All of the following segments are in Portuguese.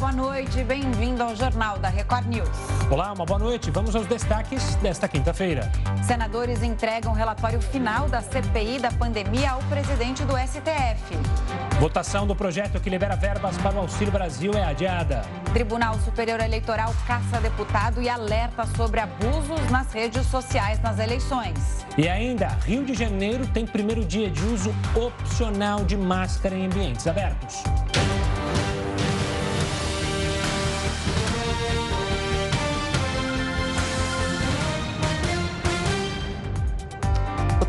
boa noite. Bem-vindo ao Jornal da Record News. Olá, uma boa noite. Vamos aos destaques desta quinta-feira. Senadores entregam relatório final da CPI da pandemia ao presidente do STF. Votação do projeto que libera verbas para o Auxílio Brasil é adiada. Tribunal Superior Eleitoral caça deputado e alerta sobre abusos nas redes sociais nas eleições. E ainda, Rio de Janeiro tem primeiro dia de uso opcional de máscara em ambientes abertos.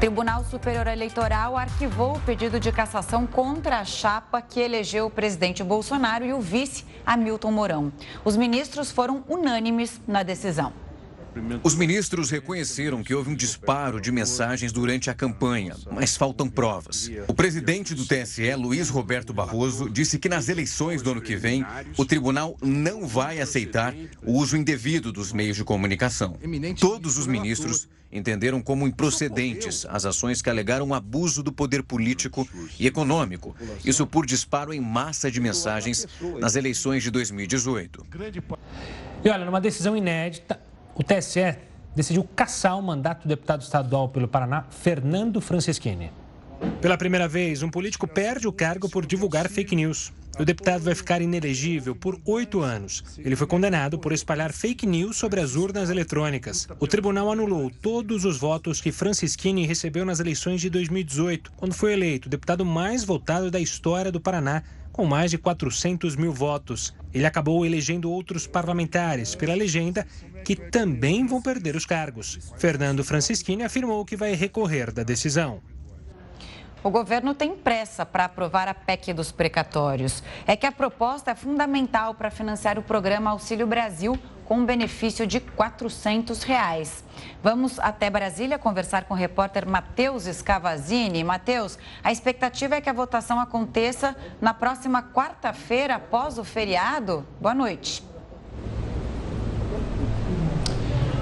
Tribunal Superior Eleitoral arquivou o pedido de cassação contra a chapa que elegeu o presidente Bolsonaro e o vice Hamilton Mourão. Os ministros foram unânimes na decisão. Os ministros reconheceram que houve um disparo de mensagens durante a campanha, mas faltam provas. O presidente do TSE, Luiz Roberto Barroso, disse que nas eleições do ano que vem, o tribunal não vai aceitar o uso indevido dos meios de comunicação. Todos os ministros entenderam como improcedentes as ações que alegaram abuso do poder político e econômico, isso por disparo em massa de mensagens nas eleições de 2018. E olha, numa decisão inédita, o TSE decidiu caçar o mandato do deputado estadual pelo Paraná, Fernando Francischini. Pela primeira vez, um político perde o cargo por divulgar fake news. O deputado vai ficar inelegível por oito anos. Ele foi condenado por espalhar fake news sobre as urnas eletrônicas. O tribunal anulou todos os votos que Francischini recebeu nas eleições de 2018, quando foi eleito o deputado mais votado da história do Paraná, com mais de 400 mil votos. Ele acabou elegendo outros parlamentares pela legenda que também vão perder os cargos. Fernando Francischini afirmou que vai recorrer da decisão. O governo tem pressa para aprovar a PEC dos precatórios. É que a proposta é fundamental para financiar o programa Auxílio Brasil com um benefício de 400 reais. Vamos até Brasília conversar com o repórter Matheus Scavazini. Matheus, a expectativa é que a votação aconteça na próxima quarta-feira, após o feriado. Boa noite.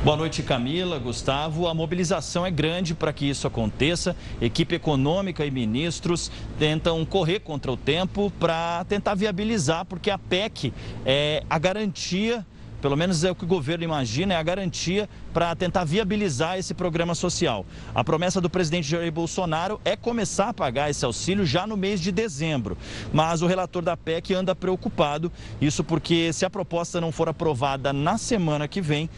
Boa noite, Camila, Gustavo. A mobilização é grande para que isso aconteça. Equipe econômica e ministros tentam correr contra o tempo para tentar viabilizar, porque a PEC é a garantia pelo menos é o que o governo imagina, é a garantia para tentar viabilizar esse programa social. A promessa do presidente Jair Bolsonaro é começar a pagar esse auxílio já no mês de dezembro. Mas o relator da PEC anda preocupado, isso porque se a proposta não for aprovada na semana que vem,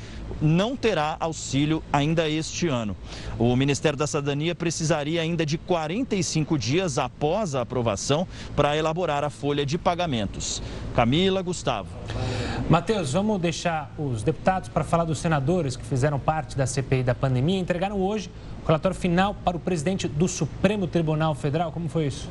não terá auxílio ainda este ano. O Ministério da Cidadania precisaria ainda de 45 dias após a aprovação para elaborar a folha de pagamentos. Camila, Gustavo. Matheus, vamos deixar os deputados para falar dos senadores que fizeram parte da CPI da pandemia. Entregaram hoje o relatório final para o presidente do Supremo Tribunal Federal. Como foi isso?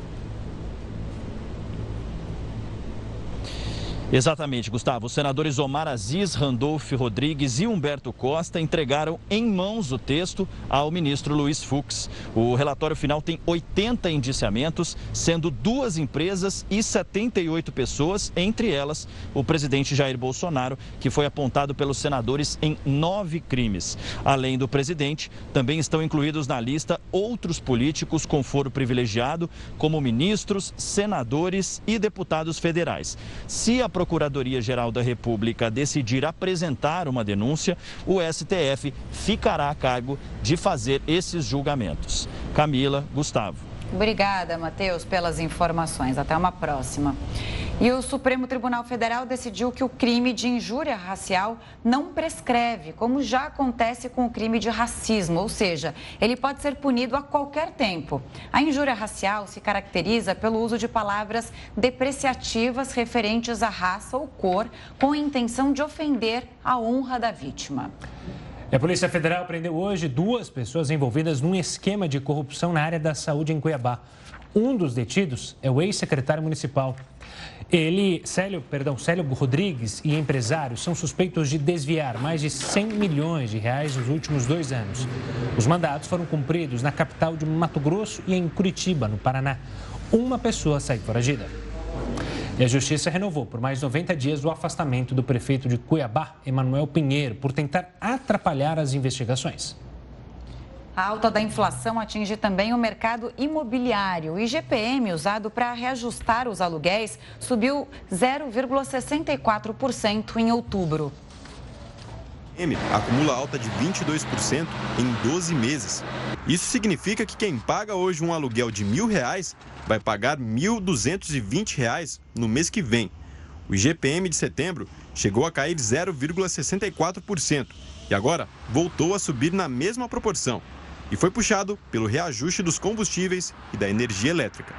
Exatamente, Gustavo. Os senadores Omar Aziz, Randolph Rodrigues e Humberto Costa entregaram em mãos o texto ao ministro Luiz Fux. O relatório final tem 80 indiciamentos, sendo duas empresas e 78 pessoas, entre elas o presidente Jair Bolsonaro, que foi apontado pelos senadores em nove crimes. Além do presidente, também estão incluídos na lista outros políticos com foro privilegiado, como ministros, senadores e deputados federais. Se a Procuradoria-Geral da República decidir apresentar uma denúncia, o STF ficará a cargo de fazer esses julgamentos. Camila, Gustavo. Obrigada, Matheus, pelas informações. Até uma próxima. E o Supremo Tribunal Federal decidiu que o crime de injúria racial não prescreve, como já acontece com o crime de racismo, ou seja, ele pode ser punido a qualquer tempo. A injúria racial se caracteriza pelo uso de palavras depreciativas referentes à raça ou cor, com a intenção de ofender a honra da vítima. A Polícia Federal prendeu hoje duas pessoas envolvidas num esquema de corrupção na área da saúde em Cuiabá. Um dos detidos é o ex-secretário municipal. Ele, Célio, perdão, Célio Rodrigues e empresários são suspeitos de desviar mais de 100 milhões de reais nos últimos dois anos. Os mandados foram cumpridos na capital de Mato Grosso e em Curitiba, no Paraná. Uma pessoa saiu foragida. E a Justiça renovou por mais 90 dias o afastamento do prefeito de Cuiabá, Emanuel Pinheiro, por tentar atrapalhar as investigações. A alta da inflação atinge também o mercado imobiliário. O IGPM, usado para reajustar os aluguéis, subiu 0,64% em outubro. M acumula alta de 22% em 12 meses. Isso significa que quem paga hoje um aluguel de mil reais vai pagar R$ 1.220 no mês que vem. O IGPM de setembro chegou a cair 0,64% e agora voltou a subir na mesma proporção e foi puxado pelo reajuste dos combustíveis e da energia elétrica.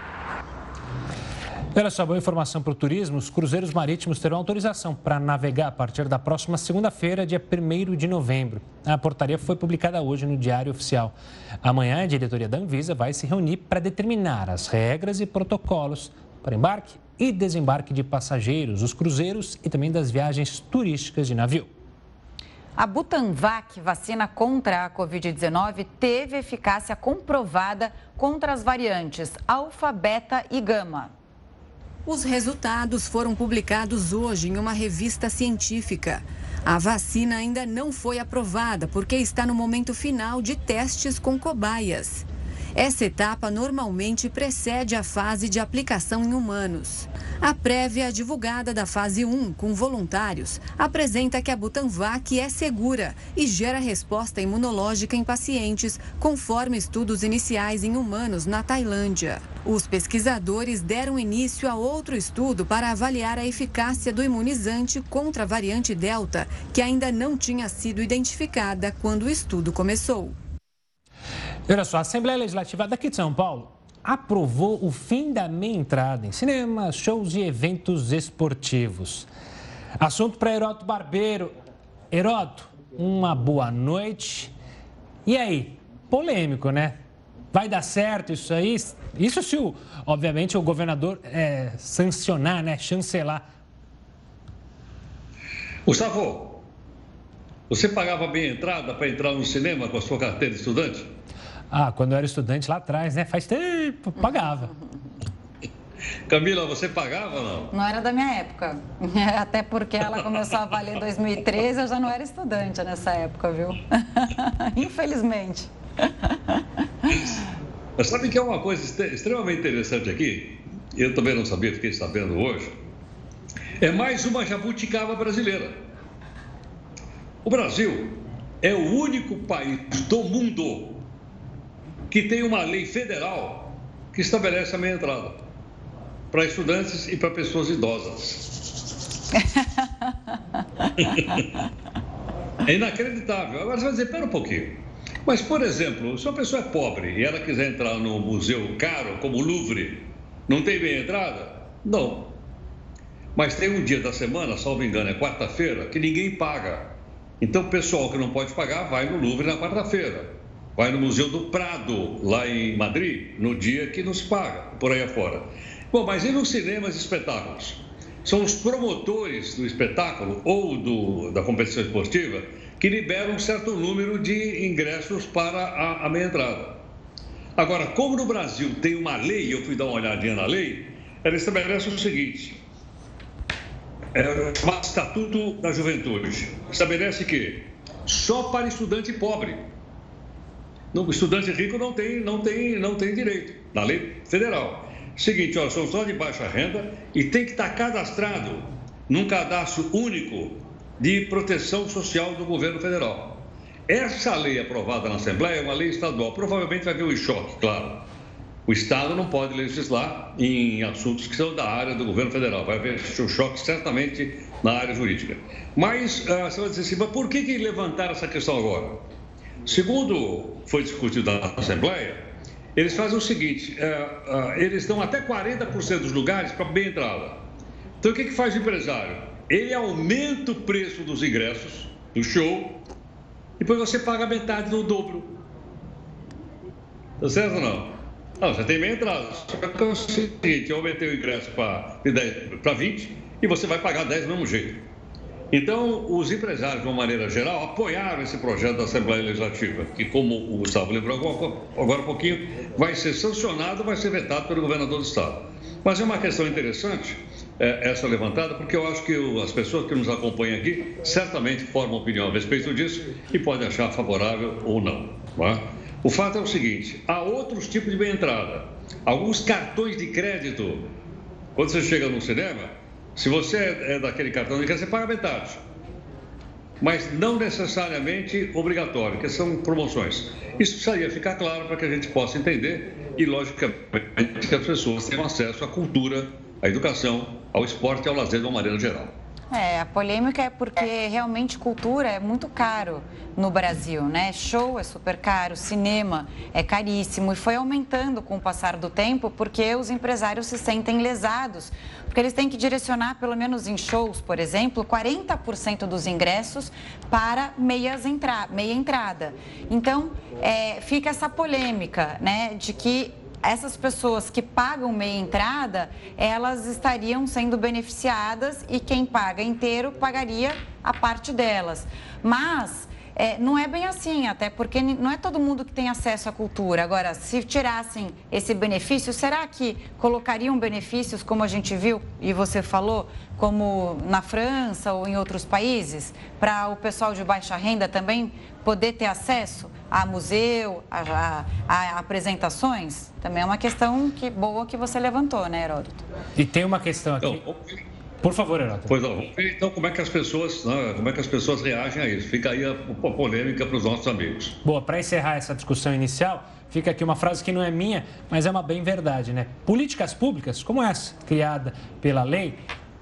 Olha só, boa informação para o turismo: os cruzeiros marítimos terão autorização para navegar a partir da próxima segunda-feira, dia 1 de novembro. A portaria foi publicada hoje no Diário Oficial. Amanhã, a diretoria da Anvisa vai se reunir para determinar as regras e protocolos para embarque e desembarque de passageiros, os cruzeiros e também das viagens turísticas de navio. A Butanvac, vacina contra a Covid-19, teve eficácia comprovada contra as variantes alfa, beta e gama. Os resultados foram publicados hoje em uma revista científica. A vacina ainda não foi aprovada porque está no momento final de testes com cobaias. Essa etapa normalmente precede a fase de aplicação em humanos. A prévia divulgada da fase 1 com voluntários apresenta que a Butanvac é segura e gera resposta imunológica em pacientes, conforme estudos iniciais em humanos na Tailândia. Os pesquisadores deram início a outro estudo para avaliar a eficácia do imunizante contra a variante Delta, que ainda não tinha sido identificada quando o estudo começou. Olha só, a Assembleia Legislativa daqui de São Paulo aprovou o fim da meia entrada em cinemas, shows e eventos esportivos. Assunto para Heroto Barbeiro. Heroto, uma boa noite. E aí, polêmico, né? Vai dar certo isso aí? Isso se, o, obviamente, o governador é, sancionar, né? Chancelar. Gustavo, você pagava bem entrada para entrar no cinema com a sua carteira de estudante? Ah, quando eu era estudante lá atrás, né? Faz tempo, pagava. Camila, você pagava ou não? Não era da minha época. Até porque ela começou a valer em 2013, eu já não era estudante nessa época, viu? Infelizmente. Mas sabe que é uma coisa extremamente interessante aqui? Eu também não sabia, fiquei sabendo hoje. É mais uma jabuticaba brasileira. O Brasil é o único país do mundo que tem uma lei federal que estabelece a meia entrada para estudantes e para pessoas idosas. é inacreditável. Agora você vai dizer, pera um pouquinho. Mas, por exemplo, se uma pessoa é pobre e ela quiser entrar num museu caro, como o Louvre, não tem meia entrada? Não. Mas tem um dia da semana, salvo engano, é quarta-feira, que ninguém paga. Então, o pessoal que não pode pagar vai no Louvre na quarta-feira vai no Museu do Prado, lá em Madrid, no dia que nos paga, por aí afora. Bom, mas e nos cinemas e espetáculos? São os promotores do espetáculo ou do, da competição esportiva que liberam um certo número de ingressos para a, a meia entrada. Agora, como no Brasil tem uma lei, eu fui dar uma olhadinha na lei, ela estabelece o seguinte: é o Estatuto da Juventude. Estabelece que só para estudante pobre o estudante rico não tem, não tem, não tem direito, na lei federal. Seguinte, ó, são só de baixa renda e tem que estar cadastrado num cadastro único de proteção social do governo federal. Essa lei aprovada na Assembleia é uma lei estadual. Provavelmente vai haver um choque, claro. O Estado não pode legislar em assuntos que são da área do governo federal. Vai haver um choque certamente na área jurídica. Mas uh, você vai dizer assim, mas por que, que levantar essa questão agora? Segundo foi discutido na Assembleia, eles fazem o seguinte: é, é, eles dão até 40% dos lugares para bem entrada. Então, o que, que faz o empresário? Ele aumenta o preço dos ingressos do show, depois você paga metade do dobro. Tá certo ou não? Não, você tem meia entrada. Só que é o seguinte: eu aumentei o ingresso para 20 e você vai pagar 10 do mesmo jeito. Então, os empresários, de uma maneira geral, apoiaram esse projeto da Assembleia Legislativa, que, como o Gustavo lembrou agora há pouquinho, vai ser sancionado, vai ser vetado pelo governador do Estado. Mas é uma questão interessante é, essa levantada, porque eu acho que o, as pessoas que nos acompanham aqui certamente formam opinião a respeito disso e podem achar favorável ou não. não é? O fato é o seguinte: há outros tipos de meia entrada. Alguns cartões de crédito. Quando você chega no cinema, se você é daquele cartão de crédito, você paga metade. Mas não necessariamente obrigatório, que são promoções. Isso precisaria ficar claro para que a gente possa entender e, logicamente, que as pessoas tenham acesso à cultura, à educação, ao esporte e ao lazer de uma maneira geral. É, a polêmica é porque realmente cultura é muito caro no Brasil, né? Show é super caro, cinema é caríssimo e foi aumentando com o passar do tempo porque os empresários se sentem lesados, porque eles têm que direcionar, pelo menos em shows, por exemplo, 40% dos ingressos para meias entra meia entrada. Então, é, fica essa polêmica, né, de que essas pessoas que pagam meia entrada, elas estariam sendo beneficiadas e quem paga inteiro pagaria a parte delas. Mas é, não é bem assim, até porque não é todo mundo que tem acesso à cultura. Agora, se tirassem esse benefício, será que colocariam benefícios, como a gente viu e você falou, como na França ou em outros países, para o pessoal de baixa renda também poder ter acesso a museu, a, a, a, apresentações? Também é uma questão que, boa que você levantou, né, Heródoto? E tem uma questão aqui. Então, por favor, Heródoto. Pois não, vamos ver então como é que as pessoas, né, como é que as pessoas reagem a isso. Fica aí a, a polêmica para os nossos amigos. Boa, para encerrar essa discussão inicial, fica aqui uma frase que não é minha, mas é uma bem verdade, né? Políticas públicas, como essa, criada pela lei,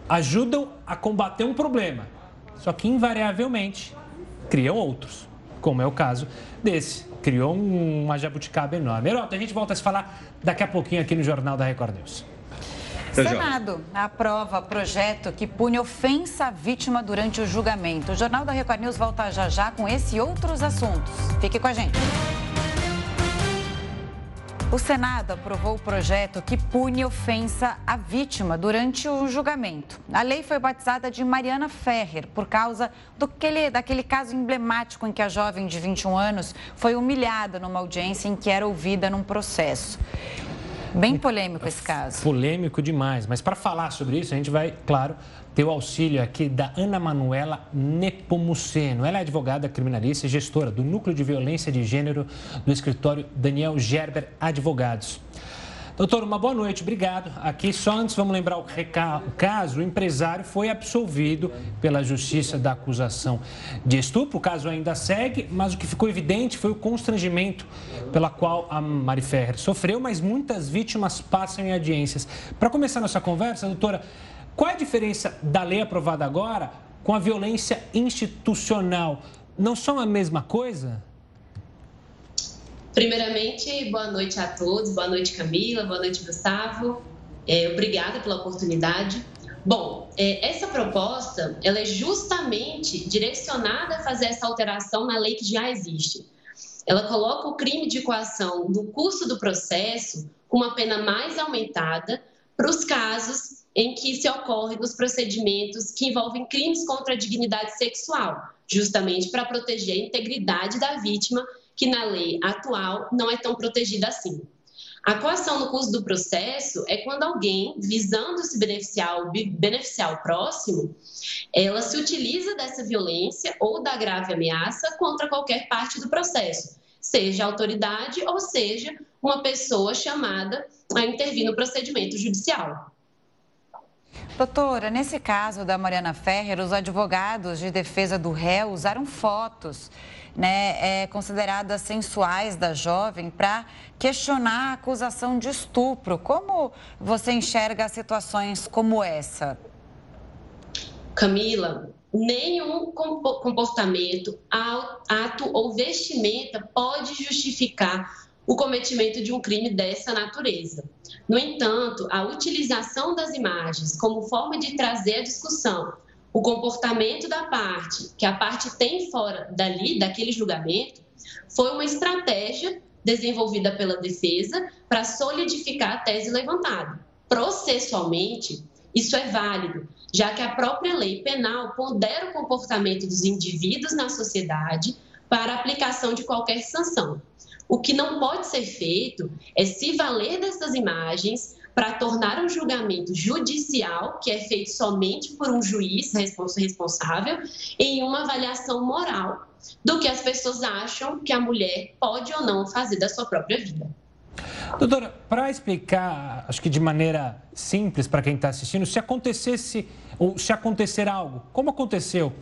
ajudam a combater um problema, só que invariavelmente criam outros, como é o caso desse. Criou uma jabuticaba enorme. Herói, a gente volta a se falar daqui a pouquinho aqui no Jornal da Record News. Senado aprova projeto que pune ofensa à vítima durante o julgamento. O Jornal da Record News volta já já com esse e outros assuntos. Fique com a gente. O Senado aprovou o projeto que pune ofensa à vítima durante o julgamento. A lei foi batizada de Mariana Ferrer por causa daquele, daquele caso emblemático em que a jovem de 21 anos foi humilhada numa audiência em que era ouvida num processo. Bem polêmico esse caso. Polêmico demais. Mas para falar sobre isso, a gente vai, claro, ter o auxílio aqui da Ana Manuela Nepomuceno. Ela é advogada criminalista e gestora do Núcleo de Violência de Gênero do escritório Daniel Gerber Advogados. Doutor, uma boa noite, obrigado. Aqui só antes vamos lembrar o, caso, o empresário foi absolvido pela justiça da acusação de estupro. O caso ainda segue, mas o que ficou evidente foi o constrangimento pela qual a Mari Ferrer sofreu, mas muitas vítimas passam em audiências. Para começar nossa conversa, doutora, qual é a diferença da lei aprovada agora com a violência institucional? Não são a mesma coisa? Primeiramente, boa noite a todos, boa noite Camila, boa noite Gustavo, é, obrigada pela oportunidade. Bom, é, essa proposta ela é justamente direcionada a fazer essa alteração na lei que já existe. Ela coloca o crime de coação do curso do processo com uma pena mais aumentada para os casos em que se ocorre nos procedimentos que envolvem crimes contra a dignidade sexual, justamente para proteger a integridade da vítima que na lei atual não é tão protegida assim. A coação no curso do processo é quando alguém, visando se beneficiar, beneficiar o próximo, ela se utiliza dessa violência ou da grave ameaça contra qualquer parte do processo, seja autoridade ou seja uma pessoa chamada a intervir no procedimento judicial. Doutora, nesse caso da Mariana Ferrer, os advogados de defesa do réu usaram fotos né, é, consideradas sensuais da jovem para questionar a acusação de estupro. Como você enxerga situações como essa? Camila, nenhum comportamento, ato ou vestimenta pode justificar o cometimento de um crime dessa natureza. No entanto, a utilização das imagens como forma de trazer a discussão o comportamento da parte, que a parte tem fora dali, daquele julgamento, foi uma estratégia desenvolvida pela defesa para solidificar a tese levantada. Processualmente, isso é válido, já que a própria lei penal pondera o comportamento dos indivíduos na sociedade para aplicação de qualquer sanção. O que não pode ser feito é se valer dessas imagens para tornar um julgamento judicial, que é feito somente por um juiz responsável, em uma avaliação moral do que as pessoas acham que a mulher pode ou não fazer da sua própria vida. Doutora, para explicar, acho que de maneira simples para quem está assistindo, se acontecesse ou se acontecer algo, como aconteceu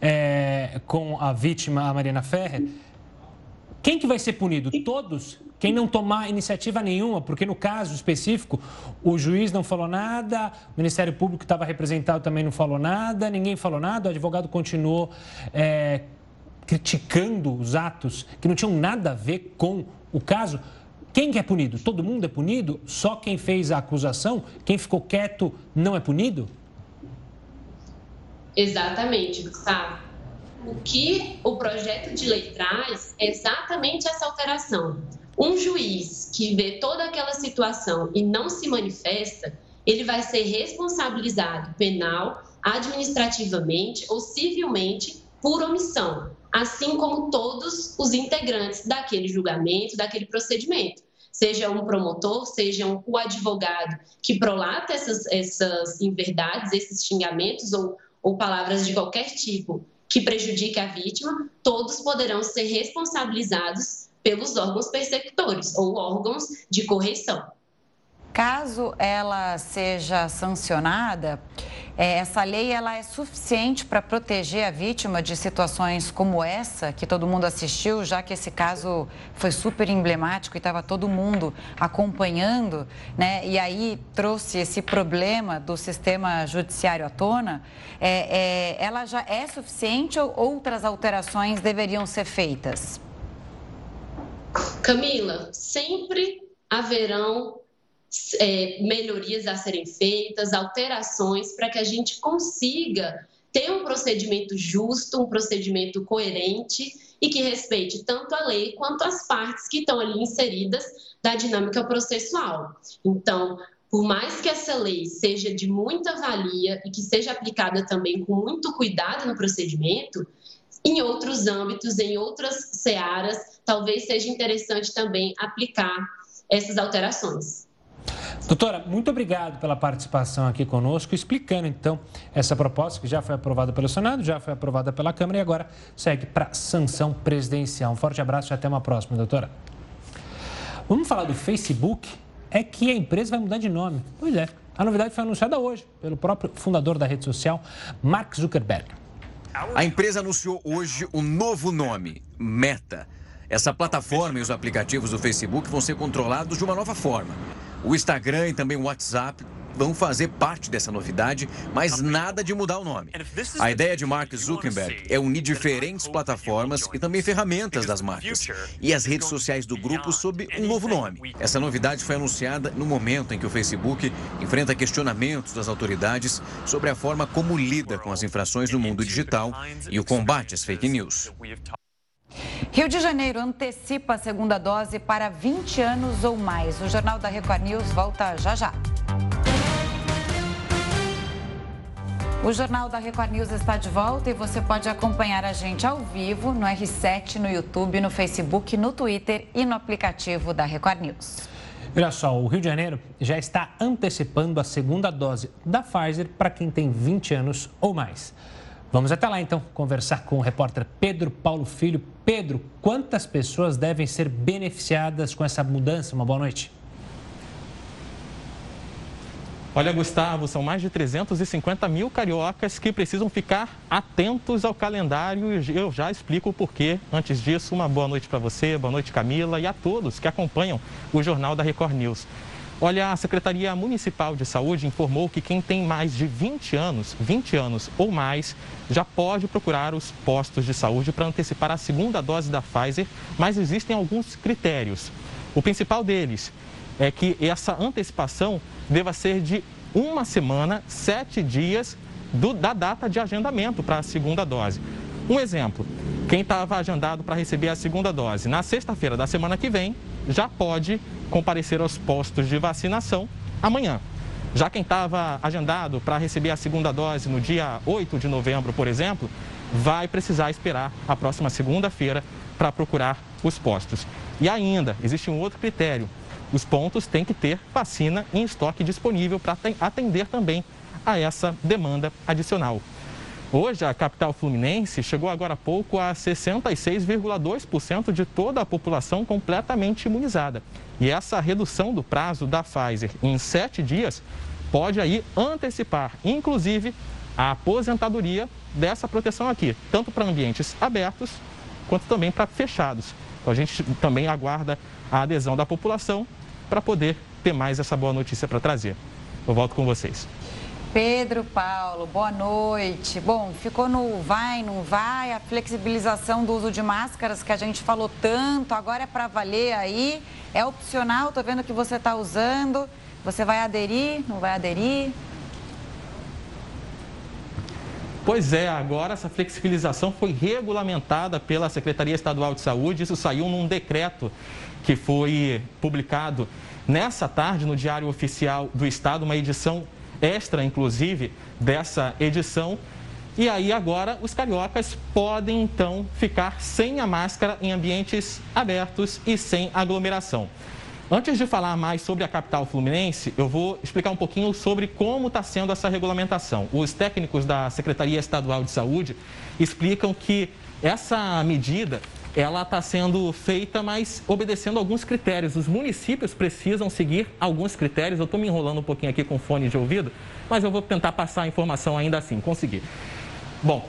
é, com a vítima, a Mariana Ferrer, quem que vai ser punido? Todos? Quem não tomar iniciativa nenhuma, porque no caso específico, o juiz não falou nada, o Ministério Público estava representado também não falou nada, ninguém falou nada, o advogado continuou é, criticando os atos que não tinham nada a ver com o caso. Quem que é punido? Todo mundo é punido? Só quem fez a acusação? Quem ficou quieto não é punido? Exatamente, Gustavo. O que o projeto de lei traz é exatamente essa alteração. Um juiz que vê toda aquela situação e não se manifesta, ele vai ser responsabilizado penal, administrativamente ou civilmente por omissão assim como todos os integrantes daquele julgamento, daquele procedimento. Seja um promotor, seja um, o advogado que prolata essas, essas inverdades, esses xingamentos ou, ou palavras de qualquer tipo que prejudique a vítima, todos poderão ser responsabilizados pelos órgãos perceptores ou órgãos de correção. Caso ela seja sancionada, é, essa lei ela é suficiente para proteger a vítima de situações como essa, que todo mundo assistiu, já que esse caso foi super emblemático e estava todo mundo acompanhando, né? E aí trouxe esse problema do sistema judiciário à tona. É, é, ela já é suficiente ou outras alterações deveriam ser feitas? Camila, sempre haverão é, melhorias a serem feitas, alterações, para que a gente consiga ter um procedimento justo, um procedimento coerente e que respeite tanto a lei quanto as partes que estão ali inseridas da dinâmica processual. Então, por mais que essa lei seja de muita valia e que seja aplicada também com muito cuidado no procedimento, em outros âmbitos, em outras searas, talvez seja interessante também aplicar essas alterações. Doutora, muito obrigado pela participação aqui conosco, explicando então essa proposta que já foi aprovada pelo Senado, já foi aprovada pela Câmara e agora segue para sanção presidencial. Um forte abraço e até uma próxima, doutora. Vamos falar do Facebook? É que a empresa vai mudar de nome. Pois é, a novidade foi anunciada hoje pelo próprio fundador da rede social, Mark Zuckerberg. A empresa anunciou hoje o novo nome, Meta. Essa plataforma e os aplicativos do Facebook vão ser controlados de uma nova forma. O Instagram e também o WhatsApp vão fazer parte dessa novidade, mas nada de mudar o nome. A ideia de Mark Zuckerberg é unir diferentes plataformas e também ferramentas das marcas e as redes sociais do grupo sob um novo nome. Essa novidade foi anunciada no momento em que o Facebook enfrenta questionamentos das autoridades sobre a forma como lida com as infrações no mundo digital e o combate às fake news. Rio de Janeiro antecipa a segunda dose para 20 anos ou mais. O Jornal da Record News volta já já. O Jornal da Record News está de volta e você pode acompanhar a gente ao vivo no R7, no YouTube, no Facebook, no Twitter e no aplicativo da Record News. Olha só, o Rio de Janeiro já está antecipando a segunda dose da Pfizer para quem tem 20 anos ou mais. Vamos até lá então conversar com o repórter Pedro Paulo Filho. Pedro, quantas pessoas devem ser beneficiadas com essa mudança? Uma boa noite. Olha, Gustavo, são mais de 350 mil cariocas que precisam ficar atentos ao calendário e eu já explico o porquê. Antes disso, uma boa noite para você, boa noite, Camila, e a todos que acompanham o Jornal da Record News. Olha, a Secretaria Municipal de Saúde informou que quem tem mais de 20 anos, 20 anos ou mais, já pode procurar os postos de saúde para antecipar a segunda dose da Pfizer, mas existem alguns critérios. O principal deles é que essa antecipação deva ser de uma semana, sete dias do, da data de agendamento para a segunda dose. Um exemplo, quem estava agendado para receber a segunda dose na sexta-feira da semana que vem já pode comparecer aos postos de vacinação amanhã. Já quem estava agendado para receber a segunda dose no dia 8 de novembro, por exemplo, vai precisar esperar a próxima segunda-feira para procurar os postos. E ainda, existe um outro critério. os pontos têm que ter vacina em estoque disponível para atender também a essa demanda adicional. Hoje, a capital fluminense chegou agora há pouco a 66,2% de toda a população completamente imunizada. E essa redução do prazo da Pfizer em sete dias pode aí antecipar, inclusive, a aposentadoria dessa proteção aqui, tanto para ambientes abertos quanto também para fechados. Então, a gente também aguarda a adesão da população para poder ter mais essa boa notícia para trazer. Eu volto com vocês. Pedro Paulo, boa noite. Bom, ficou no vai, não vai, a flexibilização do uso de máscaras que a gente falou tanto, agora é para valer aí, é opcional, tô vendo que você está usando. Você vai aderir, não vai aderir? Pois é, agora essa flexibilização foi regulamentada pela Secretaria Estadual de Saúde, isso saiu num decreto que foi publicado nessa tarde no Diário Oficial do Estado, uma edição extra, inclusive, dessa edição. E aí agora os cariocas podem então ficar sem a máscara em ambientes abertos e sem aglomeração. Antes de falar mais sobre a capital fluminense, eu vou explicar um pouquinho sobre como está sendo essa regulamentação. Os técnicos da Secretaria Estadual de Saúde explicam que essa medida ela está sendo feita, mas obedecendo alguns critérios. Os municípios precisam seguir alguns critérios. Eu estou me enrolando um pouquinho aqui com fone de ouvido, mas eu vou tentar passar a informação ainda assim, conseguir. Bom,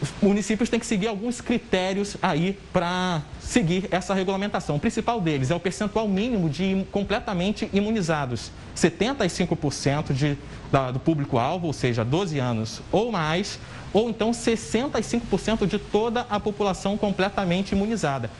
os municípios têm que seguir alguns critérios aí para seguir essa regulamentação. O principal deles é o percentual mínimo de completamente imunizados. 75% de, da, do público-alvo, ou seja, 12 anos ou mais, ou então 65% de toda a população completamente imunizada.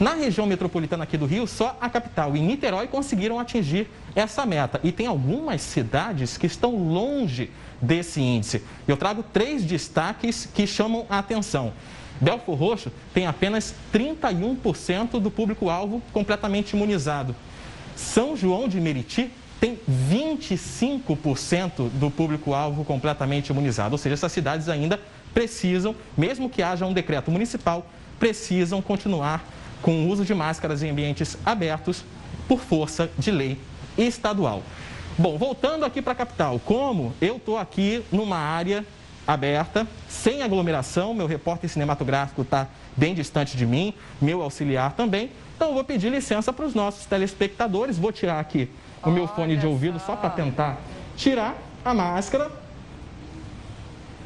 Na região metropolitana aqui do Rio, só a capital e Niterói conseguiram atingir essa meta. E tem algumas cidades que estão longe desse índice. Eu trago três destaques que chamam a atenção. Belfor Roxo tem apenas 31% do público-alvo completamente imunizado. São João de Meriti tem 25% do público-alvo completamente imunizado. Ou seja, essas cidades ainda precisam, mesmo que haja um decreto municipal, precisam continuar com o uso de máscaras em ambientes abertos por força de lei estadual. Bom, voltando aqui para a capital, como eu estou aqui numa área aberta, sem aglomeração, meu repórter cinematográfico está bem distante de mim, meu auxiliar também, então eu vou pedir licença para os nossos telespectadores, vou tirar aqui o meu fone de ouvido só para tentar tirar a máscara.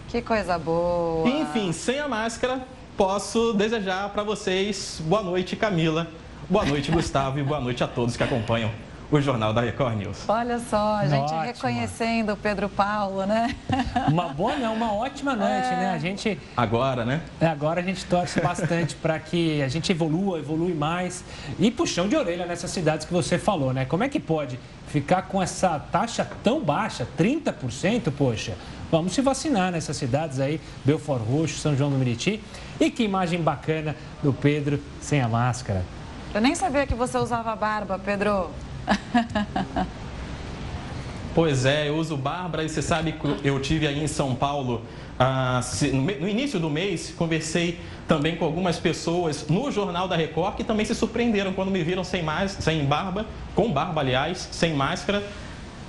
Que coisa boa. Enfim, sem a máscara, posso desejar para vocês boa noite, Camila. Boa noite, Gustavo, e boa noite a todos que acompanham o Jornal da Record News. Olha só, a gente Ótimo. reconhecendo o Pedro Paulo, né? Uma boa, não, uma ótima noite, é. né? A gente. Agora, né? É, agora a gente torce bastante para que a gente evolua, evolui mais. E puxão de orelha nessas cidades que você falou, né? Como é que pode ficar com essa taxa tão baixa, 30%, poxa? Vamos se vacinar nessas cidades aí, Belfort Roxo, São João do Meriti. E que imagem bacana do Pedro sem a máscara. Eu nem sabia que você usava barba, Pedro. Pois é, eu uso Bárbara e você sabe que eu tive aí em São Paulo ah, no início do mês, conversei também com algumas pessoas no Jornal da Record que também se surpreenderam quando me viram sem, mais, sem barba, com barba, aliás, sem máscara.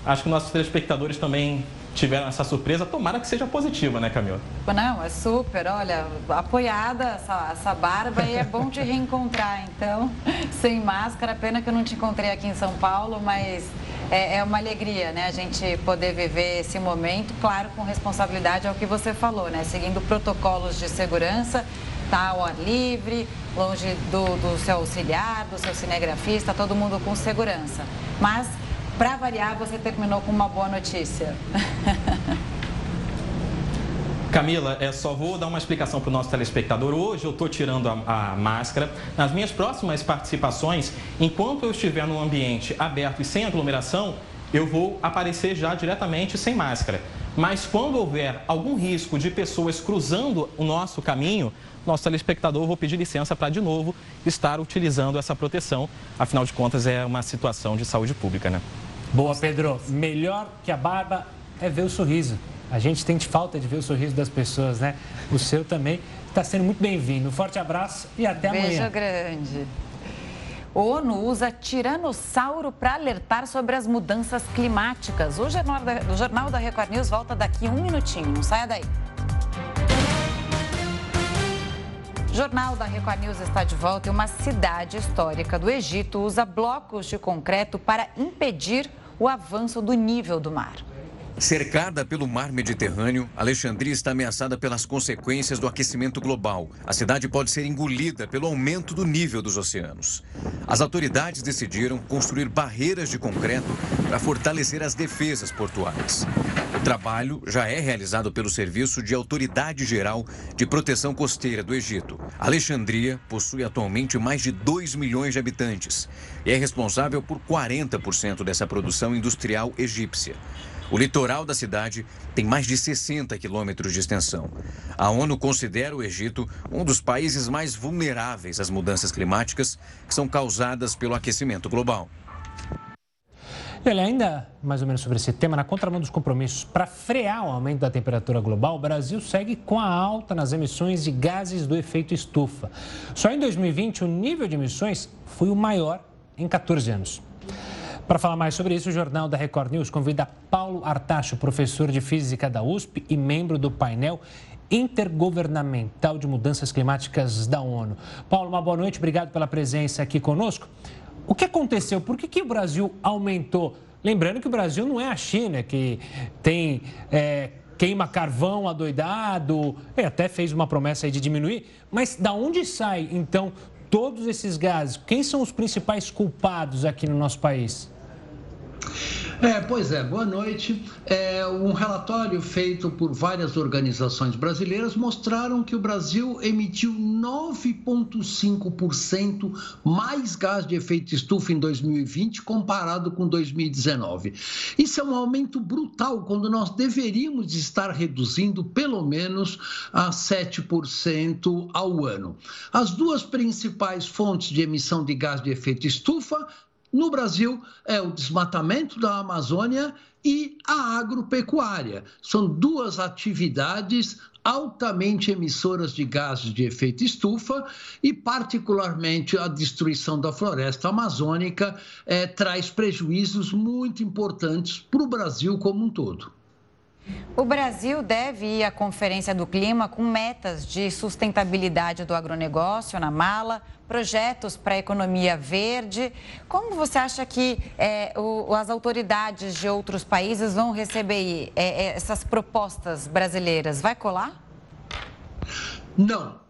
Acho que nossos telespectadores também tiveram essa surpresa. Tomara que seja positiva, né, Camila? Não, é super. Olha, apoiada essa, essa barba e é bom te reencontrar. Então, sem máscara, pena que eu não te encontrei aqui em São Paulo, mas é, é uma alegria, né, a gente poder viver esse momento, claro, com responsabilidade, é o que você falou, né, seguindo protocolos de segurança, tá ao ar livre, longe do, do seu auxiliar, do seu cinegrafista, todo mundo com segurança. Mas para variar, você terminou com uma boa notícia. Camila, é, só vou dar uma explicação para o nosso telespectador. Hoje eu estou tirando a, a, máscara. Nas minhas próximas participações, enquanto eu estiver num ambiente aberto e sem aglomeração, eu vou aparecer já diretamente sem máscara. Mas quando houver algum risco de pessoas cruzando o nosso caminho, nosso telespectador, vou pedir licença para, de novo, estar utilizando essa proteção. Afinal de contas, é uma situação de saúde pública, né? Boa, Pedro. Melhor que a barba é ver o sorriso. A gente sente falta de ver o sorriso das pessoas, né? O seu também está sendo muito bem-vindo. Um forte abraço e até Beijo amanhã. Beijo grande. ONU usa tiranossauro para alertar sobre as mudanças climáticas. O Jornal da, o Jornal da Record News volta daqui um minutinho. Não saia daí. Jornal da Record News está de volta e uma cidade histórica do Egito usa blocos de concreto para impedir o avanço do nível do mar. Cercada pelo mar Mediterrâneo, Alexandria está ameaçada pelas consequências do aquecimento global. A cidade pode ser engolida pelo aumento do nível dos oceanos. As autoridades decidiram construir barreiras de concreto para fortalecer as defesas portuárias. O trabalho já é realizado pelo Serviço de Autoridade Geral de Proteção Costeira do Egito. Alexandria possui atualmente mais de 2 milhões de habitantes e é responsável por 40% dessa produção industrial egípcia. O litoral da cidade tem mais de 60 quilômetros de extensão. A ONU considera o Egito um dos países mais vulneráveis às mudanças climáticas que são causadas pelo aquecimento global. Ele ainda, mais ou menos sobre esse tema, na contramão dos compromissos para frear o aumento da temperatura global, o Brasil segue com a alta nas emissões de gases do efeito estufa. Só em 2020, o nível de emissões foi o maior em 14 anos. Para falar mais sobre isso, o Jornal da Record News convida Paulo Artacho, professor de Física da USP e membro do painel intergovernamental de mudanças climáticas da ONU. Paulo, uma boa noite, obrigado pela presença aqui conosco. O que aconteceu? Por que, que o Brasil aumentou? Lembrando que o Brasil não é a China, que tem é, queima carvão adoidado, é, até fez uma promessa de diminuir, mas da onde sai, então, todos esses gases? Quem são os principais culpados aqui no nosso país? É, pois é, boa noite. É, um relatório feito por várias organizações brasileiras mostraram que o Brasil emitiu 9,5% mais gás de efeito estufa em 2020 comparado com 2019. Isso é um aumento brutal quando nós deveríamos estar reduzindo pelo menos a 7% ao ano. As duas principais fontes de emissão de gás de efeito estufa no Brasil é o desmatamento da Amazônia e a agropecuária. São duas atividades altamente emissoras de gases de efeito estufa e, particularmente, a destruição da floresta amazônica é, traz prejuízos muito importantes para o Brasil como um todo. O Brasil deve ir à Conferência do Clima com metas de sustentabilidade do agronegócio na mala, projetos para a economia verde. Como você acha que é, o, as autoridades de outros países vão receber é, é essas propostas brasileiras? Vai colar? Não.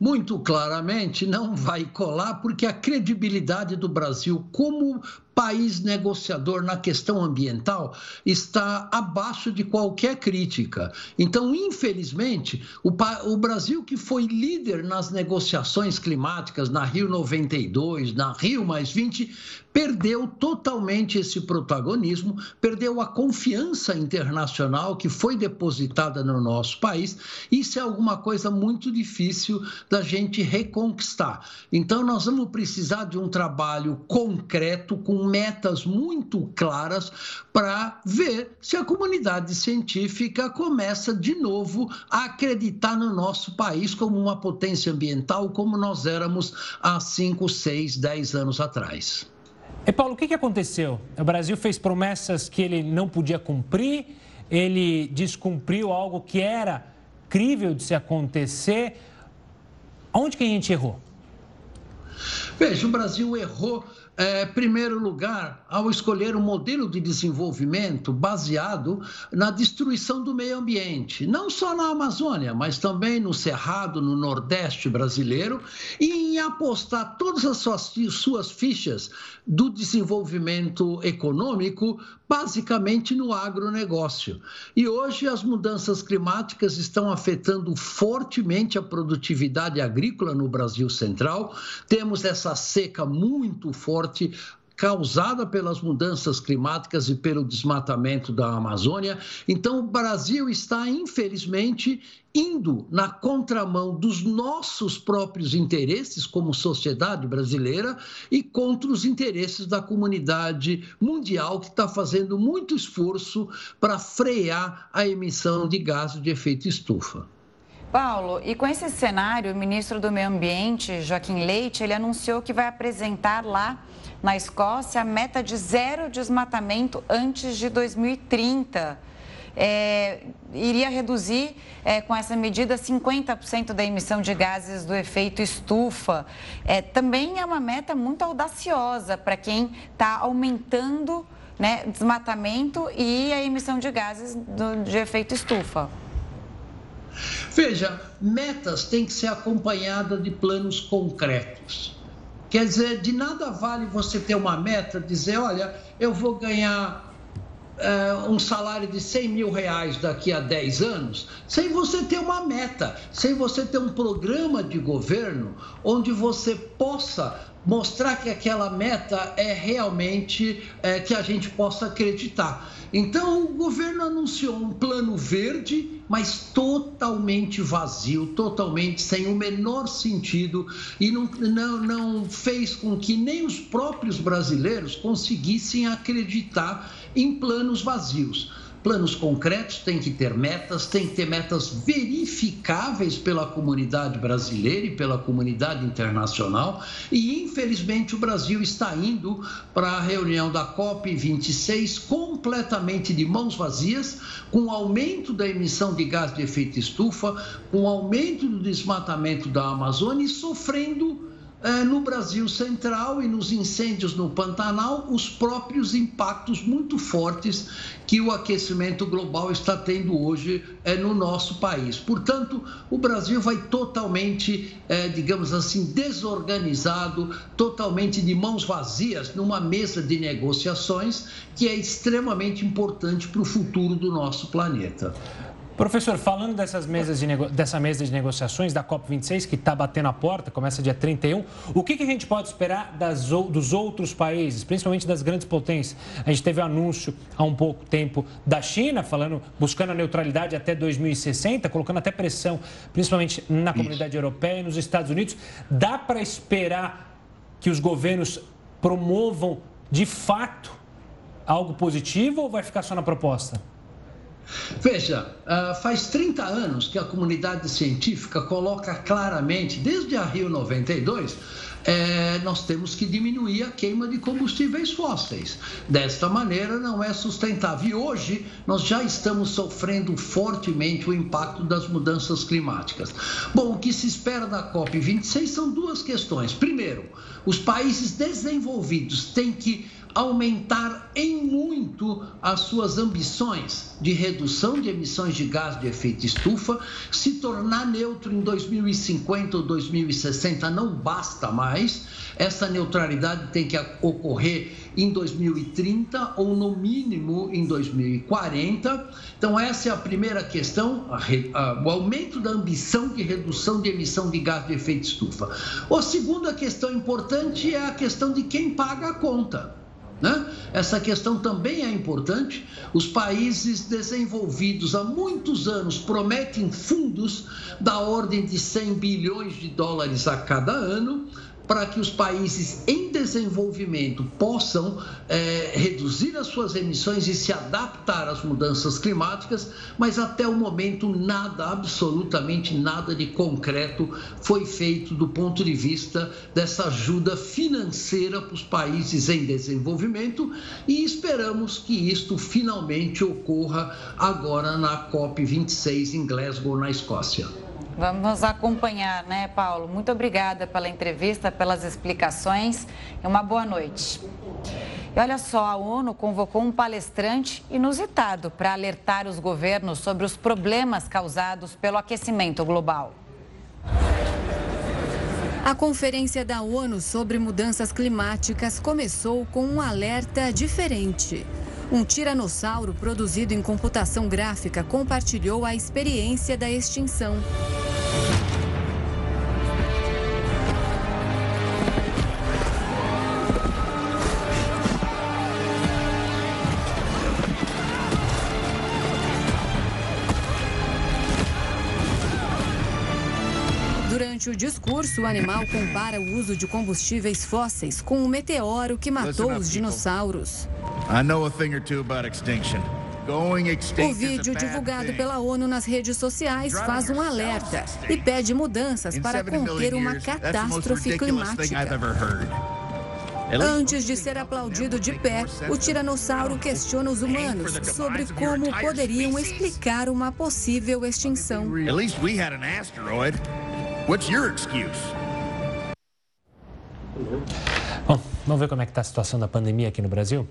Muito claramente não vai colar, porque a credibilidade do Brasil como país negociador na questão ambiental está abaixo de qualquer crítica. Então, infelizmente, o, o, Brasil, que foi líder nas negociações climáticas na Rio 92, na Rio mais 20, perdeu totalmente esse protagonismo, perdeu a confiança internacional que foi depositada no nosso país. Isso é alguma coisa muito difícil da gente reconquistar. Então, nós vamos precisar de um trabalho concreto com metas muito claras para ver se a comunidade científica começa de novo a acreditar no nosso país como uma potência ambiental, como nós éramos há 5, 6, 10 anos atrás. E Paulo, o que aconteceu? O Brasil fez promessas que ele não podia cumprir, ele descumpriu algo que era crível de se acontecer. Onde que a gente errou? Veja, o Brasil errou é, primeiro lugar, ao escolher um modelo de desenvolvimento baseado na destruição do meio ambiente, não só na Amazônia, mas também no Cerrado, no Nordeste brasileiro, e em apostar todas as suas, suas fichas do desenvolvimento econômico basicamente no agronegócio. E hoje as mudanças climáticas estão afetando fortemente a produtividade agrícola no Brasil Central. Temos essa seca muito forte causada pelas mudanças climáticas e pelo desmatamento da Amazônia. Então, o Brasil está, infelizmente, indo na contramão dos nossos próprios interesses como sociedade brasileira e contra os interesses da comunidade mundial que está fazendo muito esforço para frear a emissão de gases de efeito estufa. Paulo, e com esse cenário, o ministro do Meio Ambiente, Joaquim Leite, ele anunciou que vai apresentar lá na Escócia a meta de zero desmatamento antes de 2030. É, iria reduzir é, com essa medida 50% da emissão de gases do efeito estufa. É, também é uma meta muito audaciosa para quem está aumentando né, desmatamento e a emissão de gases do, de efeito estufa. Veja, metas têm que ser acompanhadas de planos concretos. Quer dizer, de nada vale você ter uma meta, dizer, olha, eu vou ganhar uh, um salário de 100 mil reais daqui a 10 anos, sem você ter uma meta, sem você ter um programa de governo onde você possa mostrar que aquela meta é realmente é, que a gente possa acreditar. Então, o governo anunciou um plano verde, mas totalmente vazio, totalmente sem o menor sentido e não, não, não fez com que nem os próprios brasileiros conseguissem acreditar em planos vazios. Planos concretos têm que ter metas, tem que ter metas verificáveis pela comunidade brasileira e pela comunidade internacional. E, infelizmente, o Brasil está indo para a reunião da COP26 completamente de mãos vazias, com aumento da emissão de gás de efeito estufa, com aumento do desmatamento da Amazônia e sofrendo no Brasil Central e nos incêndios no Pantanal os próprios impactos muito fortes que o aquecimento global está tendo hoje é, no nosso país. Portanto, o Brasil vai totalmente, é, digamos assim, desorganizado, totalmente de mãos vazias numa mesa de negociações que é extremamente importante para o futuro do nosso planeta. Professor, falando dessas mesas de dessa mesa de negociações da COP26, que está batendo a porta, começa dia 31, o que, que a gente pode esperar das, dos outros países, principalmente das grandes potências? A gente teve um anúncio há um pouco tempo da China, falando, buscando a neutralidade até 2060, colocando até pressão, principalmente na comunidade Isso. europeia e nos Estados Unidos. Dá para esperar que os governos promovam de fato algo positivo ou vai ficar só na proposta? Veja, uh, faz 30 anos que a comunidade científica coloca claramente, desde a Rio 92, é, nós temos que diminuir a queima de combustíveis fósseis. Desta maneira, não é sustentável. E hoje, nós já estamos sofrendo fortemente o impacto das mudanças climáticas. Bom, o que se espera da COP26 são duas questões. Primeiro, os países desenvolvidos têm que aumentar em muito as suas ambições de redução de emissões de gás de efeito estufa, se tornar neutro em 2050 ou 2060 não basta mais. Essa neutralidade tem que ocorrer em 2030 ou no mínimo em 2040. Então essa é a primeira questão, a, o aumento da ambição de redução de emissão de gás de efeito estufa. A segunda questão importante é a questão de quem paga a conta. Né? Essa questão também é importante. Os países desenvolvidos há muitos anos prometem fundos da ordem de 100 bilhões de dólares a cada ano para que os países em desenvolvimento possam é, reduzir as suas emissões e se adaptar às mudanças climáticas, mas até o momento nada, absolutamente nada de concreto foi feito do ponto de vista dessa ajuda financeira para os países em desenvolvimento e esperamos que isto finalmente ocorra agora na COP26 em Glasgow, na Escócia. Vamos acompanhar, né, Paulo? Muito obrigada pela entrevista, pelas explicações e uma boa noite. E olha só, a ONU convocou um palestrante inusitado para alertar os governos sobre os problemas causados pelo aquecimento global. A Conferência da ONU sobre Mudanças Climáticas começou com um alerta diferente. Um tiranossauro produzido em computação gráfica compartilhou a experiência da extinção. O o animal compara o uso de combustíveis fósseis com um meteoro que matou os dinossauros. O vídeo divulgado pela ONU nas redes sociais faz um alerta e pede mudanças para conter uma catástrofe climática. Antes de ser aplaudido de pé, o tiranossauro questiona os humanos sobre como poderiam explicar uma possível extinção. Bom, vamos ver como é que está a situação da pandemia aqui no Brasil?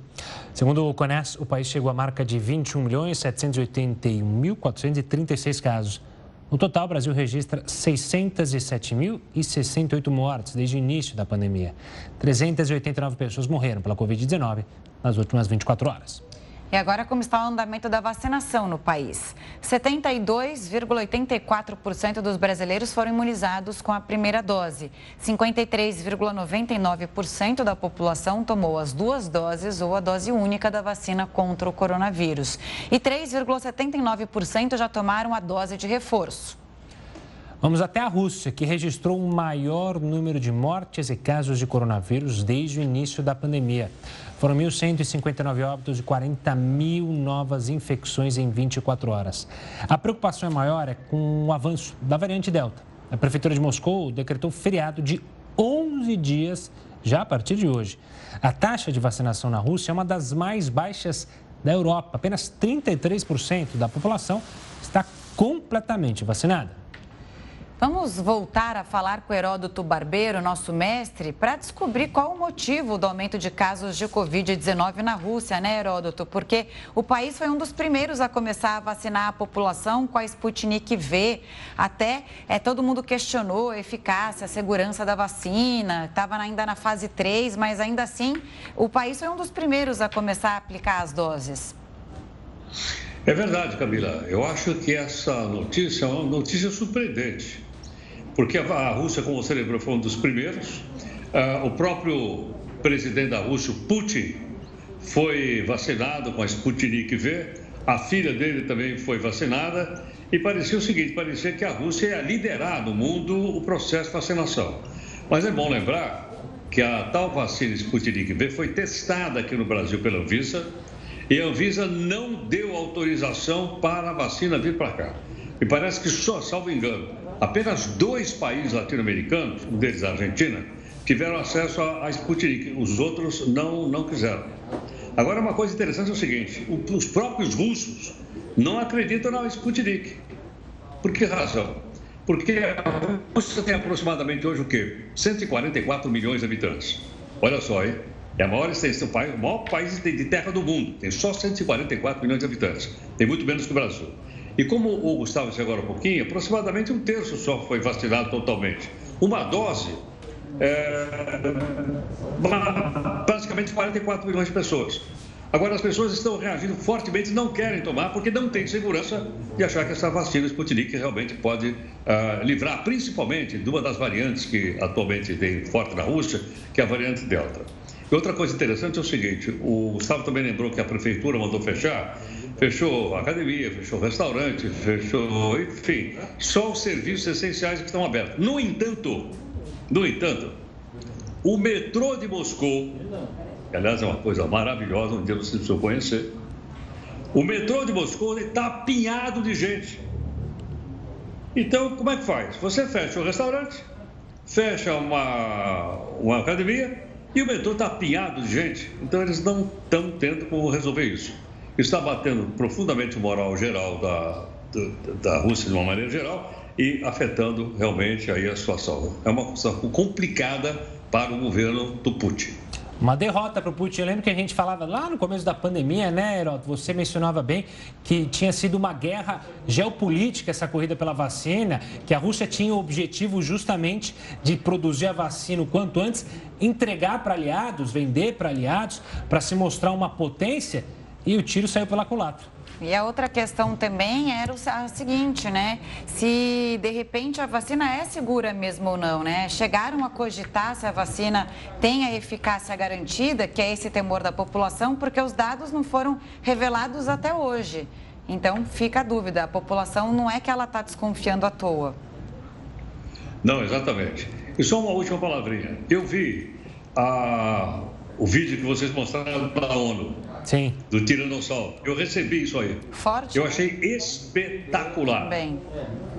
Segundo o CONES, o país chegou à marca de 21.781.436 casos. No total, o Brasil registra 607.068 mortes desde o início da pandemia. 389 pessoas morreram pela Covid-19 nas últimas 24 horas. E agora, como está o andamento da vacinação no país? 72,84% dos brasileiros foram imunizados com a primeira dose. 53,99% da população tomou as duas doses ou a dose única da vacina contra o coronavírus. E 3,79% já tomaram a dose de reforço. Vamos até a Rússia, que registrou o maior número de mortes e casos de coronavírus desde o início da pandemia. Foram 1.159 óbitos e 40 mil novas infecções em 24 horas. A preocupação é maior é com o avanço da variante Delta. A Prefeitura de Moscou decretou feriado de 11 dias já a partir de hoje. A taxa de vacinação na Rússia é uma das mais baixas da Europa. Apenas 33% da população está completamente vacinada. Vamos voltar a falar com Heródoto Barbeiro, nosso mestre, para descobrir qual o motivo do aumento de casos de Covid-19 na Rússia, né, Heródoto? Porque o país foi um dos primeiros a começar a vacinar a população com a Sputnik V. Até é, todo mundo questionou a eficácia, a segurança da vacina, estava ainda na fase 3, mas ainda assim o país foi um dos primeiros a começar a aplicar as doses. É verdade, Camila. Eu acho que essa notícia é uma notícia surpreendente porque a Rússia, como você lembrou, foi um dos primeiros. Uh, o próprio presidente da Rússia, Putin, foi vacinado com a Sputnik V, a filha dele também foi vacinada, e parecia o seguinte: parecia que a Rússia ia liderar no mundo o processo de vacinação. Mas é bom lembrar que a tal vacina Sputnik V foi testada aqui no Brasil pela Anvisa e a Anvisa não deu autorização para a vacina vir para cá. E parece que só, salvo engano, apenas dois países latino-americanos, um deles a Argentina, tiveram acesso à Sputnik. Os outros não, não quiseram. Agora, uma coisa interessante é o seguinte: os próprios russos não acreditam na Sputnik. Por que razão? Porque a Rússia tem aproximadamente hoje o quê? 144 milhões de habitantes. Olha só, hein? É a maior extensão, o maior país de terra do mundo. Tem só 144 milhões de habitantes. Tem muito menos que o Brasil. E como o Gustavo disse agora um pouquinho, aproximadamente um terço só foi vacinado totalmente. Uma dose, é, praticamente 44 milhões de pessoas. Agora, as pessoas estão reagindo fortemente, não querem tomar, porque não têm segurança de achar que essa vacina Sputnik realmente pode uh, livrar, principalmente, de uma das variantes que atualmente tem forte na Rússia, que é a variante Delta. E outra coisa interessante é o seguinte: o Gustavo também lembrou que a prefeitura mandou fechar fechou academia, fechou restaurante, fechou, enfim, só os serviços essenciais que estão abertos. No entanto, no entanto, o metrô de Moscou, que aliás é uma coisa maravilhosa, um dia você precisa conhecer, o metrô de Moscou está apinhado de gente. Então, como é que faz? Você fecha o restaurante, fecha uma, uma academia e o metrô está apinhado de gente. Então, eles não estão tendo como resolver isso está batendo profundamente o moral geral da, da, da Rússia de uma maneira geral e afetando realmente aí a situação. É uma situação complicada para o governo do Putin. Uma derrota para o Putin. Eu lembro que a gente falava lá no começo da pandemia, né, Heroto? Você mencionava bem que tinha sido uma guerra geopolítica essa corrida pela vacina, que a Rússia tinha o objetivo justamente de produzir a vacina o quanto antes, entregar para aliados, vender para aliados, para se mostrar uma potência e o tiro saiu pela culatra. E a outra questão também era a seguinte, né? Se de repente a vacina é segura mesmo ou não, né? Chegaram a cogitar se a vacina tem a eficácia garantida, que é esse temor da população, porque os dados não foram revelados até hoje. Então fica a dúvida, a população não é que ela está desconfiando à toa. Não, exatamente. E só uma última palavrinha. Eu vi a, o vídeo que vocês mostraram para a ONU Sim. Do Tiranossauro. Eu recebi isso aí. Forte. Eu achei espetacular. Bem.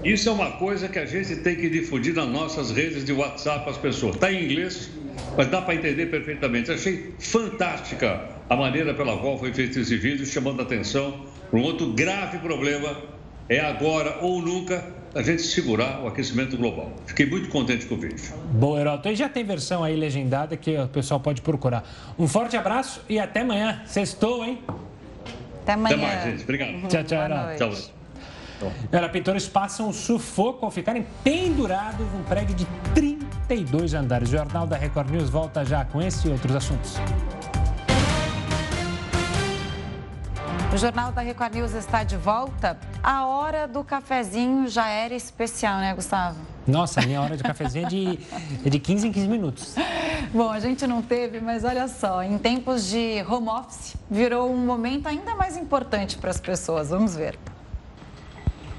Isso é uma coisa que a gente tem que difundir nas nossas redes de WhatsApp às pessoas. Está em inglês, mas dá para entender perfeitamente. Achei fantástica a maneira pela qual foi feito esse vídeo, chamando a atenção para um outro grave problema. É agora ou nunca a gente segurar o aquecimento global. Fiquei muito contente com o vídeo. Boa, Heroto. E já tem versão aí legendada que o pessoal pode procurar. Um forte abraço e até amanhã. Sextou, hein? Até amanhã. Até mais, gente. Obrigado. Tchau, tchau, Boa Heroto. Tchau. Olha, pintores passam sufoco ao ficarem pendurados num prédio de 32 andares. O Jornal da Record News volta já com esse e outros assuntos. O Jornal da Record News está de volta. A hora do cafezinho já era especial, né, Gustavo? Nossa, a minha hora de cafezinho é de, é de 15 em 15 minutos. Bom, a gente não teve, mas olha só, em tempos de home office, virou um momento ainda mais importante para as pessoas. Vamos ver.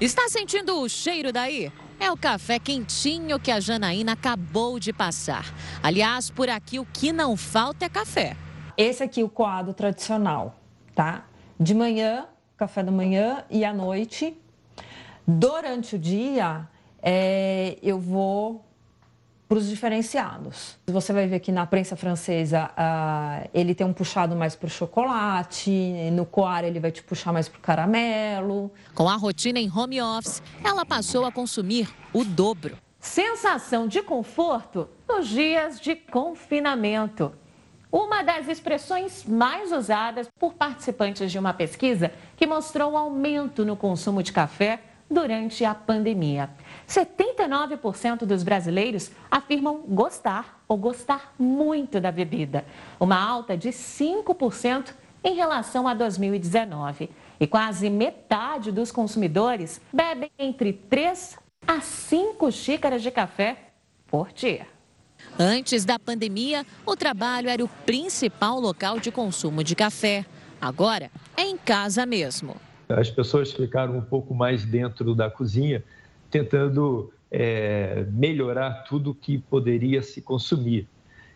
Está sentindo o cheiro daí? É o café quentinho que a Janaína acabou de passar. Aliás, por aqui o que não falta é café. Esse aqui é o coado tradicional, tá? De manhã, café da manhã e à noite. Durante o dia, é, eu vou para os diferenciados. Você vai ver que na prensa francesa ah, ele tem um puxado mais para o chocolate, no coar ele vai te puxar mais para o caramelo. Com a rotina em home office, ela passou a consumir o dobro. Sensação de conforto nos dias de confinamento. Uma das expressões mais usadas por participantes de uma pesquisa que mostrou um aumento no consumo de café durante a pandemia. 79% dos brasileiros afirmam gostar ou gostar muito da bebida, uma alta de 5% em relação a 2019. E quase metade dos consumidores bebem entre 3 a 5 xícaras de café por dia. Antes da pandemia, o trabalho era o principal local de consumo de café. Agora é em casa mesmo. As pessoas ficaram um pouco mais dentro da cozinha, tentando é, melhorar tudo que poderia se consumir.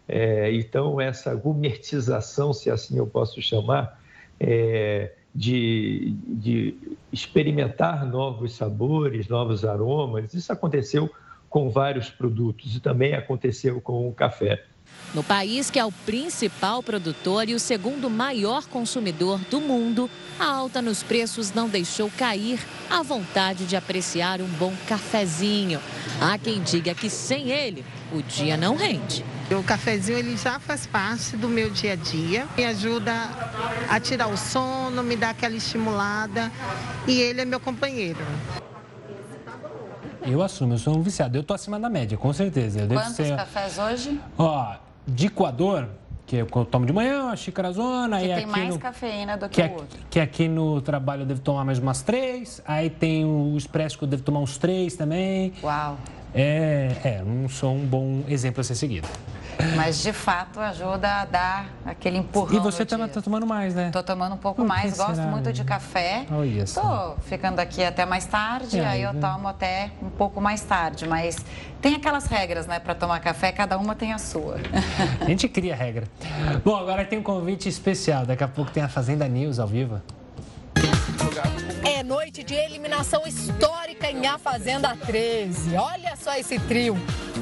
É, então, essa gourmetização, se assim eu posso chamar, é, de, de experimentar novos sabores, novos aromas, isso aconteceu com vários produtos e também aconteceu com o café. No país que é o principal produtor e o segundo maior consumidor do mundo, a alta nos preços não deixou cair a vontade de apreciar um bom cafezinho. Há quem diga que sem ele, o dia não rende. O cafezinho ele já faz parte do meu dia a dia, me ajuda a tirar o sono, me dá aquela estimulada e ele é meu companheiro. Eu assumo, eu sou um viciado. Eu tô acima da média, com certeza. Eu Quantos ser... cafés hoje? Ó, de coador, que eu tomo de manhã, uma xícara zona. Que e tem mais no... cafeína do que, que, o outro. que aqui no trabalho eu devo tomar mais umas três. Aí tem o expresso que eu devo tomar uns três também. Uau. É, é, não sou um bom exemplo a ser seguido. Mas de fato ajuda a dar aquele empurrão. E você no tá, tá tomando mais, né? Tô tomando um pouco mais, gosto será, muito de né? café. Olha só. Tô ficando aqui até mais tarde, É, aí eu né? tomo até um pouco mais tarde, mas tem aquelas regras, né, para tomar café, cada uma tem a sua. A gente cria regra. Bom, agora tem um convite especial. Daqui a pouco tem a Fazenda News ao vivo. É noite de eliminação histórica em A Fazenda 13. Olha só esse trio.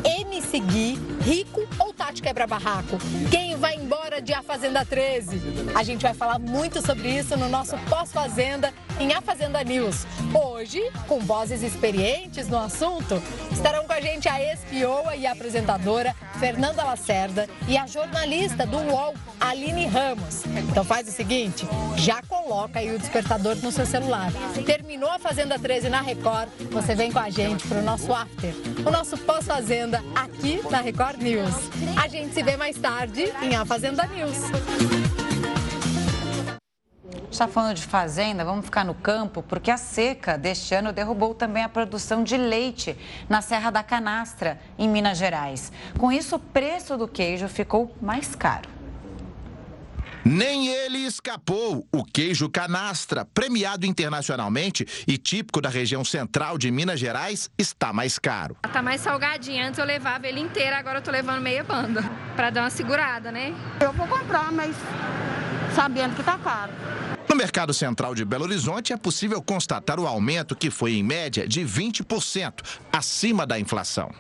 MC Gui, Rico ou Tati Quebra-Barraco? Quem vai embora de A Fazenda 13? A gente vai falar muito sobre isso no nosso pós-fazenda em A Fazenda News. Hoje, com vozes experientes no assunto, estarão com a gente a espioa e apresentadora Fernanda Lacerda e a jornalista do UOL, Aline Ramos. Então faz o seguinte, já coloca aí o despertador no seu celular. Terminou a Fazenda 13 na Record, você vem com a gente para o nosso after, o nosso pós-fazenda aqui na Record News. A gente se vê mais tarde em A Fazenda News. Está falando de fazenda, vamos ficar no campo, porque a seca deste ano derrubou também a produção de leite na Serra da Canastra, em Minas Gerais. Com isso, o preço do queijo ficou mais caro. Nem ele escapou. O queijo canastra, premiado internacionalmente e típico da região central de Minas Gerais, está mais caro. Tá mais salgadinho. Antes eu levava ele inteiro, agora eu tô levando meia banda. Pra dar uma segurada, né? Eu vou comprar, mas sabendo que está caro. No mercado central de Belo Horizonte é possível constatar o aumento que foi em média de 20%, acima da inflação.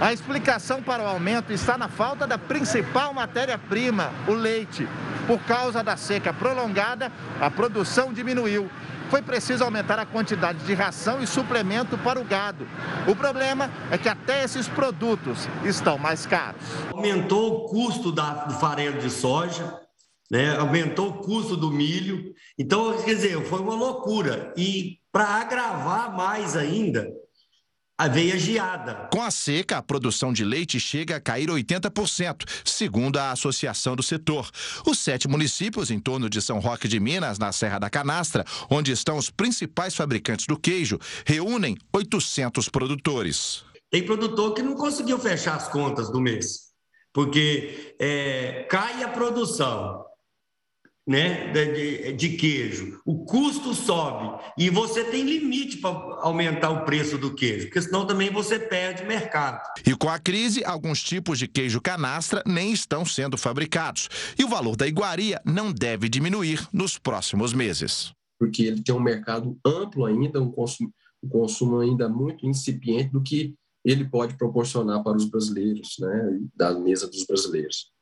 A explicação para o aumento está na falta da principal matéria-prima, o leite. Por causa da seca prolongada, a produção diminuiu. Foi preciso aumentar a quantidade de ração e suplemento para o gado. O problema é que até esses produtos estão mais caros. Aumentou o custo da, do farelo de soja, né? aumentou o custo do milho. Então, quer dizer, foi uma loucura. E para agravar mais ainda, veio a geada. Com a seca, a produção de leite chega a cair 80%, segundo a Associação do Setor. Os sete municípios em torno de São Roque de Minas, na Serra da Canastra, onde estão os principais fabricantes do queijo, reúnem 800 produtores. Tem produtor que não conseguiu fechar as contas do mês, porque é, cai a produção né, de, de, queijo, o custo sobe e você tem limite para aumentar o preço do queijo, porque senão também você perde mercado. E com a crise, alguns tipos de queijo canastra nem estão sendo fabricados. E o valor da iguaria não deve diminuir nos próximos meses. Porque ele tem um mercado amplo ainda, um consumo, um consumo ainda muito incipiente do que ele pode proporcionar para os brasileiros, né, da mesa dos brasileiros.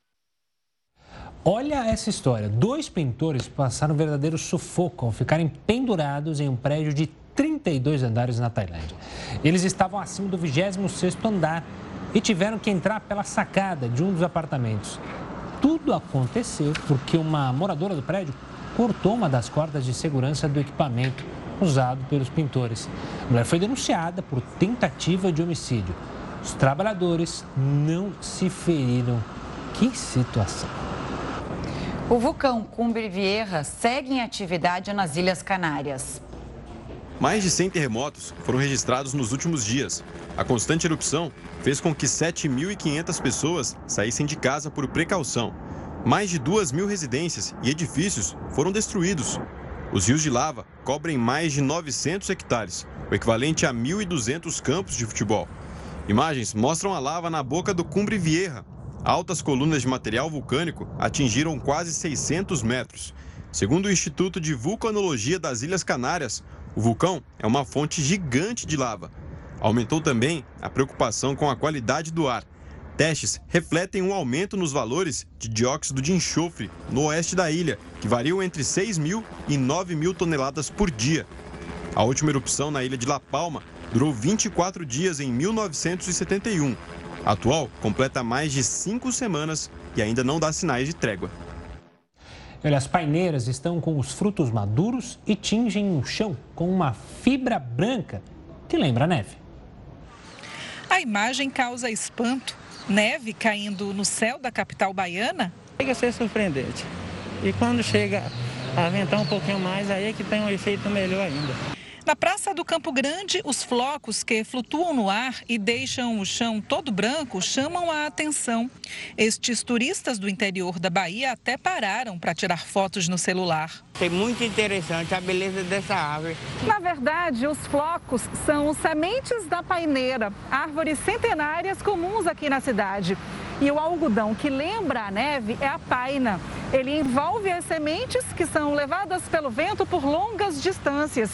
Olha essa história. Dois pintores passaram um verdadeiro sufoco ao ficarem pendurados em um prédio de 32 andares na Tailândia. Eles estavam acima do 26º andar e tiveram que entrar pela sacada de um dos apartamentos. Tudo aconteceu porque uma moradora do prédio cortou uma das cordas de segurança do equipamento usado pelos pintores. A mulher foi denunciada por tentativa de homicídio. Os trabalhadores não se feriram. Que situação! O vulcão Cumbre Vieja segue em atividade nas Ilhas Canárias. Mais de 100 terremotos foram registrados nos últimos dias. A constante erupção fez com que 7.500 pessoas saíssem de casa por precaução. Mais de 2 mil residências e edifícios foram destruídos. Os rios de lava cobrem mais de 900 hectares, o equivalente a 1.200 campos de futebol. Imagens mostram a lava na boca do Cumbre Vieja, Altas colunas de material vulcânico atingiram quase 600 metros. Segundo o Instituto de Vulcanologia das Ilhas Canárias, o vulcão é uma fonte gigante de lava. Aumentou também a preocupação com a qualidade do ar. Testes refletem um aumento nos valores de dióxido de enxofre no oeste da ilha, que variam entre 6 mil e 9 mil toneladas por dia. A última erupção na ilha de La Palma durou 24 dias em 1971 atual completa mais de cinco semanas e ainda não dá sinais de trégua. Olha, as paineiras estão com os frutos maduros e tingem o chão com uma fibra branca que lembra neve. A imagem causa espanto. Neve caindo no céu da capital baiana? Chega a ser surpreendente. E quando chega a ventar um pouquinho mais, aí é que tem um efeito melhor ainda. Na Praça do Campo Grande, os flocos que flutuam no ar e deixam o chão todo branco chamam a atenção. Estes turistas do interior da Bahia até pararam para tirar fotos no celular. É muito interessante a beleza dessa árvore. Na verdade, os flocos são sementes da paineira, árvores centenárias comuns aqui na cidade. E o algodão que lembra a neve é a paina. Ele envolve as sementes que são levadas pelo vento por longas distâncias.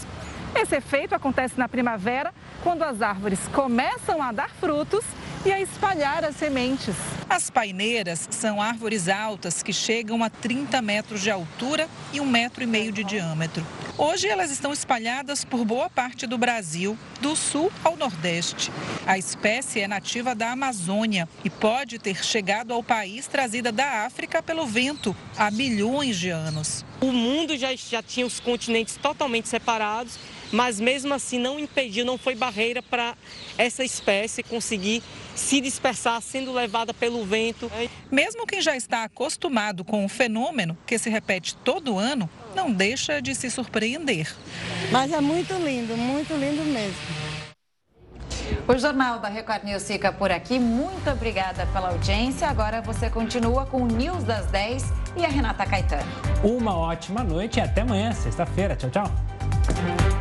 Esse efeito acontece na primavera, quando as árvores começam a dar frutos e a espalhar as sementes. As paineiras são árvores altas que chegam a 30 metros de altura e um metro e meio de diâmetro. Hoje elas estão espalhadas por boa parte do Brasil, do sul ao nordeste. A espécie é nativa da Amazônia e pode ter chegado ao país trazida da África pelo vento há milhões de anos. O mundo já, já tinha os continentes totalmente separados mas mesmo assim não impediu, não foi barreira para essa espécie conseguir se dispersar sendo levada pelo vento. Mesmo quem já está acostumado com o fenômeno, que se repete todo ano, não deixa de se surpreender. Mas é muito lindo, muito lindo mesmo. O Jornal da Record News fica por aqui. Muito obrigada pela audiência. Agora você continua com o News das 10 e a Renata Caetano. Uma ótima noite e até amanhã, sexta-feira. Tchau, tchau.